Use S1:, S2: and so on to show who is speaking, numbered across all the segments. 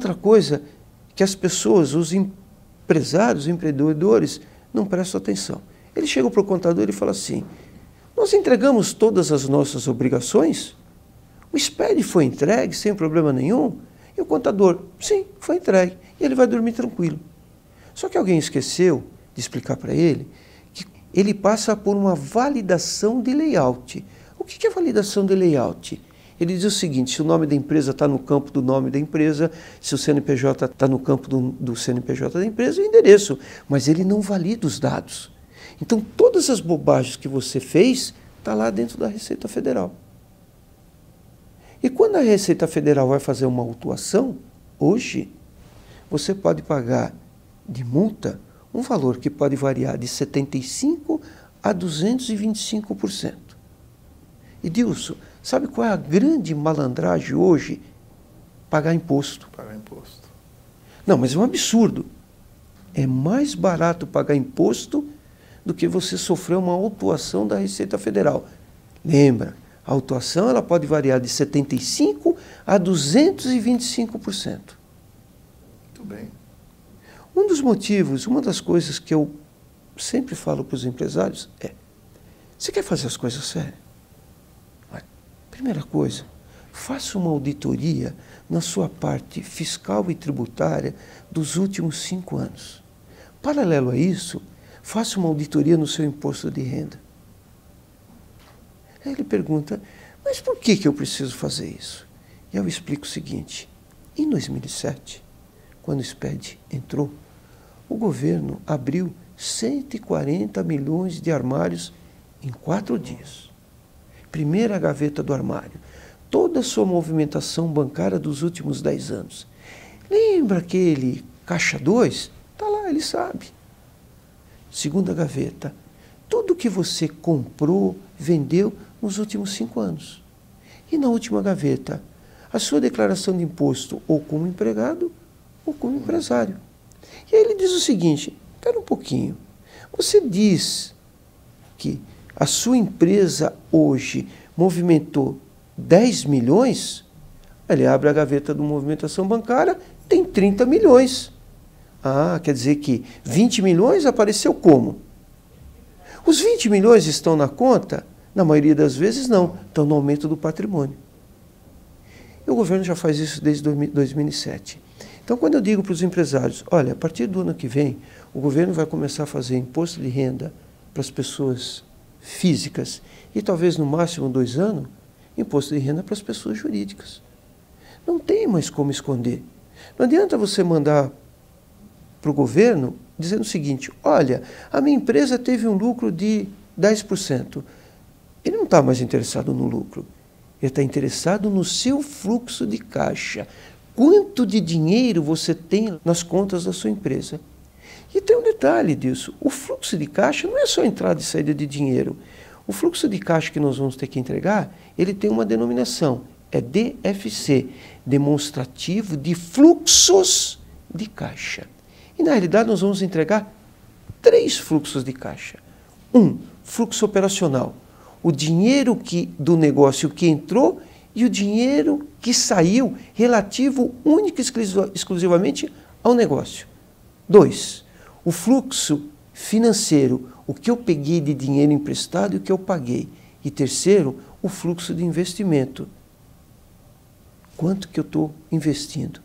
S1: outra coisa que as pessoas, os empresários, os empreendedores, não prestam atenção. Ele chega para o contador e fala assim: Nós entregamos todas as nossas obrigações? O SPED foi entregue sem problema nenhum? E o contador, sim, foi entregue. E ele vai dormir tranquilo. Só que alguém esqueceu de explicar para ele que ele passa por uma validação de layout. O que é validação de layout? Ele diz o seguinte: se o nome da empresa está no campo do nome da empresa, se o CNPJ está no campo do, do CNPJ da empresa, é o endereço. Mas ele não valida os dados. Então, todas as bobagens que você fez está lá dentro da Receita Federal. E quando a Receita Federal vai fazer uma autuação, hoje, você pode pagar de multa um valor que pode variar de 75% a 225%. E Dilson, sabe qual é a grande malandragem hoje? Pagar imposto.
S2: Pagar imposto.
S1: Não, mas é um absurdo. É mais barato pagar imposto do que você sofrer uma autuação da Receita Federal. Lembra, a autuação ela pode variar de 75% a 225%.
S2: Muito bem.
S1: Um dos motivos, uma das coisas que eu sempre falo para os empresários é: você quer fazer as coisas sérias? Primeira coisa, faça uma auditoria na sua parte fiscal e tributária dos últimos cinco anos. Paralelo a isso, faça uma auditoria no seu imposto de renda. Aí ele pergunta, mas por que, que eu preciso fazer isso? E eu explico o seguinte: em 2007, quando o SPED entrou, o governo abriu 140 milhões de armários em quatro dias. Primeira gaveta do armário. Toda a sua movimentação bancária dos últimos 10 anos. Lembra aquele caixa 2? Está lá, ele sabe. Segunda gaveta. Tudo que você comprou, vendeu nos últimos cinco anos. E na última gaveta, a sua declaração de imposto ou como empregado ou como empresário. E aí ele diz o seguinte: espera um pouquinho. Você diz que a sua empresa hoje movimentou 10 milhões, ele abre a gaveta do movimentação bancária, tem 30 milhões. Ah, quer dizer que 20 milhões apareceu como? Os 20 milhões estão na conta? Na maioria das vezes não, estão no aumento do patrimônio. E o governo já faz isso desde 2007. Então, quando eu digo para os empresários, olha, a partir do ano que vem, o governo vai começar a fazer imposto de renda para as pessoas físicas e talvez no máximo dois anos, imposto de renda para as pessoas jurídicas. Não tem mais como esconder. Não adianta você mandar para o governo dizendo o seguinte: olha, a minha empresa teve um lucro de 10%. Ele não está mais interessado no lucro. Ele está interessado no seu fluxo de caixa. Quanto de dinheiro você tem nas contas da sua empresa? E tem um detalhe disso: o fluxo de caixa não é só entrada e saída de dinheiro. O fluxo de caixa que nós vamos ter que entregar, ele tem uma denominação, é DFC, demonstrativo de fluxos de caixa. E na realidade nós vamos entregar três fluxos de caixa. Um, fluxo operacional, o dinheiro que do negócio que entrou e o dinheiro que saiu relativo única e exclusivamente ao negócio. Dois, o fluxo financeiro, o que eu peguei de dinheiro emprestado e o que eu paguei. E terceiro, o fluxo de investimento. Quanto que eu estou investindo?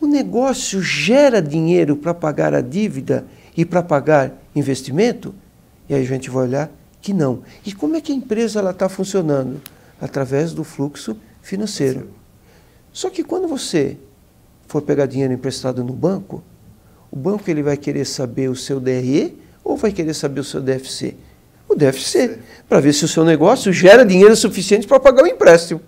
S1: O negócio gera dinheiro para pagar a dívida e para pagar investimento? E aí a gente vai olhar que não. E como é que a empresa está funcionando? Através do fluxo financeiro. Só que quando você for pegar dinheiro emprestado no banco, o banco ele vai querer saber o seu DRE ou vai querer saber o seu DFC? O DFC, para ver se o seu negócio gera dinheiro suficiente para pagar o empréstimo.